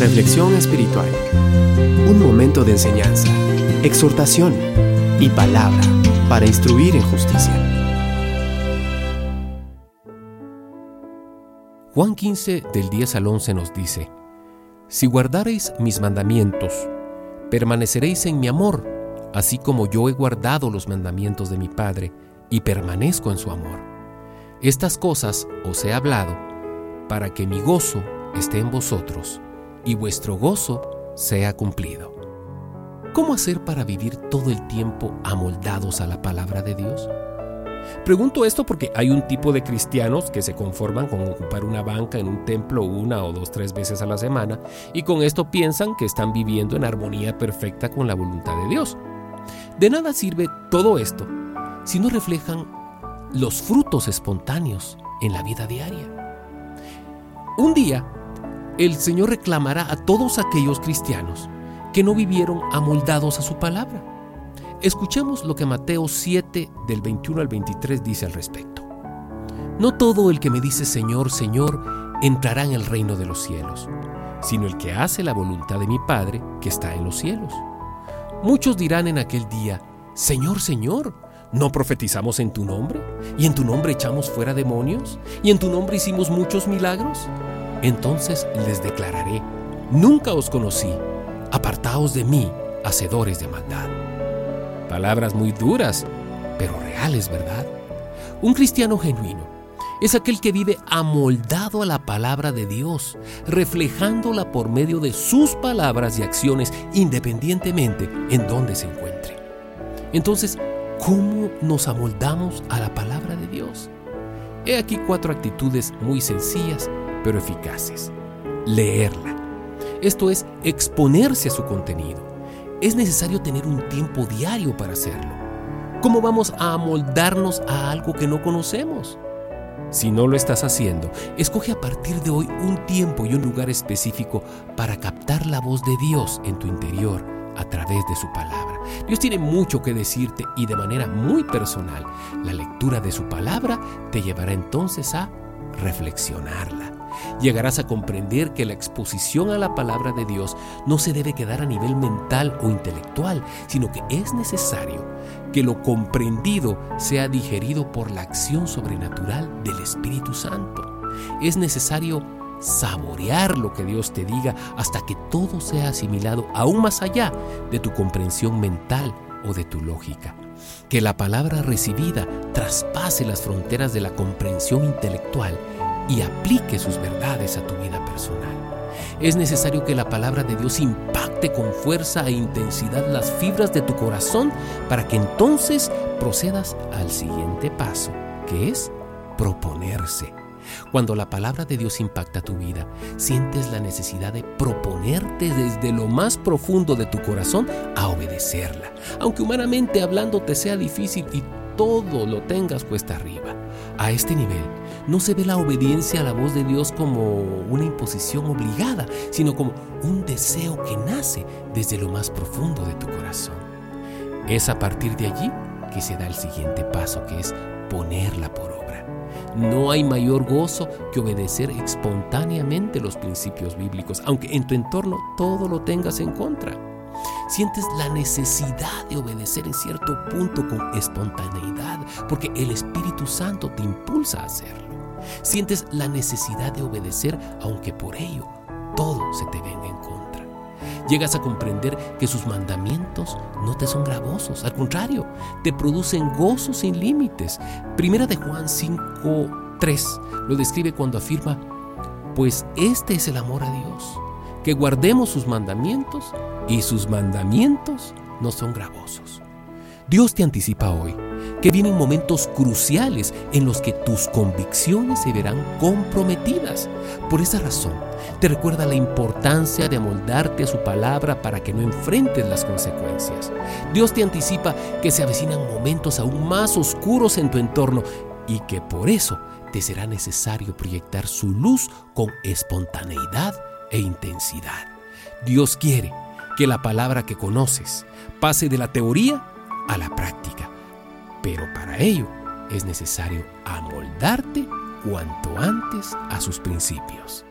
Reflexión espiritual. Un momento de enseñanza, exhortación y palabra para instruir en justicia. Juan 15 del 10 al 11 nos dice, Si guardareis mis mandamientos, permaneceréis en mi amor, así como yo he guardado los mandamientos de mi Padre y permanezco en su amor. Estas cosas os he hablado para que mi gozo esté en vosotros y vuestro gozo sea cumplido. ¿Cómo hacer para vivir todo el tiempo amoldados a la palabra de Dios? Pregunto esto porque hay un tipo de cristianos que se conforman con ocupar una banca en un templo una o dos, tres veces a la semana y con esto piensan que están viviendo en armonía perfecta con la voluntad de Dios. De nada sirve todo esto si no reflejan los frutos espontáneos en la vida diaria. Un día el Señor reclamará a todos aquellos cristianos que no vivieron amoldados a su palabra. Escuchemos lo que Mateo 7 del 21 al 23 dice al respecto. No todo el que me dice Señor, Señor, entrará en el reino de los cielos, sino el que hace la voluntad de mi Padre que está en los cielos. Muchos dirán en aquel día, Señor, Señor, ¿no profetizamos en tu nombre? ¿Y en tu nombre echamos fuera demonios? ¿Y en tu nombre hicimos muchos milagros? Entonces les declararé, nunca os conocí, apartaos de mí, hacedores de maldad. Palabras muy duras, pero reales, ¿verdad? Un cristiano genuino es aquel que vive amoldado a la palabra de Dios, reflejándola por medio de sus palabras y acciones independientemente en donde se encuentre. Entonces, ¿cómo nos amoldamos a la palabra de Dios? He aquí cuatro actitudes muy sencillas pero eficaces. Leerla. Esto es exponerse a su contenido. Es necesario tener un tiempo diario para hacerlo. ¿Cómo vamos a amoldarnos a algo que no conocemos? Si no lo estás haciendo, escoge a partir de hoy un tiempo y un lugar específico para captar la voz de Dios en tu interior a través de su palabra. Dios tiene mucho que decirte y de manera muy personal. La lectura de su palabra te llevará entonces a reflexionarla. Llegarás a comprender que la exposición a la palabra de Dios no se debe quedar a nivel mental o intelectual, sino que es necesario que lo comprendido sea digerido por la acción sobrenatural del Espíritu Santo. Es necesario saborear lo que Dios te diga hasta que todo sea asimilado aún más allá de tu comprensión mental o de tu lógica. Que la palabra recibida traspase las fronteras de la comprensión intelectual y aplique sus verdades a tu vida personal. Es necesario que la palabra de Dios impacte con fuerza e intensidad las fibras de tu corazón para que entonces procedas al siguiente paso, que es proponerse. Cuando la palabra de Dios impacta tu vida, sientes la necesidad de proponerte desde lo más profundo de tu corazón a obedecerla, aunque humanamente hablando te sea difícil y todo lo tengas cuesta arriba. A este nivel, no se ve la obediencia a la voz de Dios como una imposición obligada, sino como un deseo que nace desde lo más profundo de tu corazón. Es a partir de allí que se da el siguiente paso, que es ponerla por obra. No hay mayor gozo que obedecer espontáneamente los principios bíblicos, aunque en tu entorno todo lo tengas en contra. Sientes la necesidad de obedecer en cierto punto con espontaneidad, porque el Espíritu Santo te impulsa a hacerlo. Sientes la necesidad de obedecer, aunque por ello todo se te venga en contra. Llegas a comprender que sus mandamientos no te son gravosos, al contrario, te producen gozo sin límites. Primera de Juan 5:3 lo describe cuando afirma, pues este es el amor a Dios, que guardemos sus mandamientos y sus mandamientos no son gravosos. Dios te anticipa hoy que vienen momentos cruciales en los que tus convicciones se verán comprometidas. Por esa razón, te recuerda la importancia de amoldarte a su palabra para que no enfrentes las consecuencias. Dios te anticipa que se avecinan momentos aún más oscuros en tu entorno y que por eso te será necesario proyectar su luz con espontaneidad e intensidad. Dios quiere que la palabra que conoces pase de la teoría a la práctica. Pero para ello es necesario amoldarte cuanto antes a sus principios.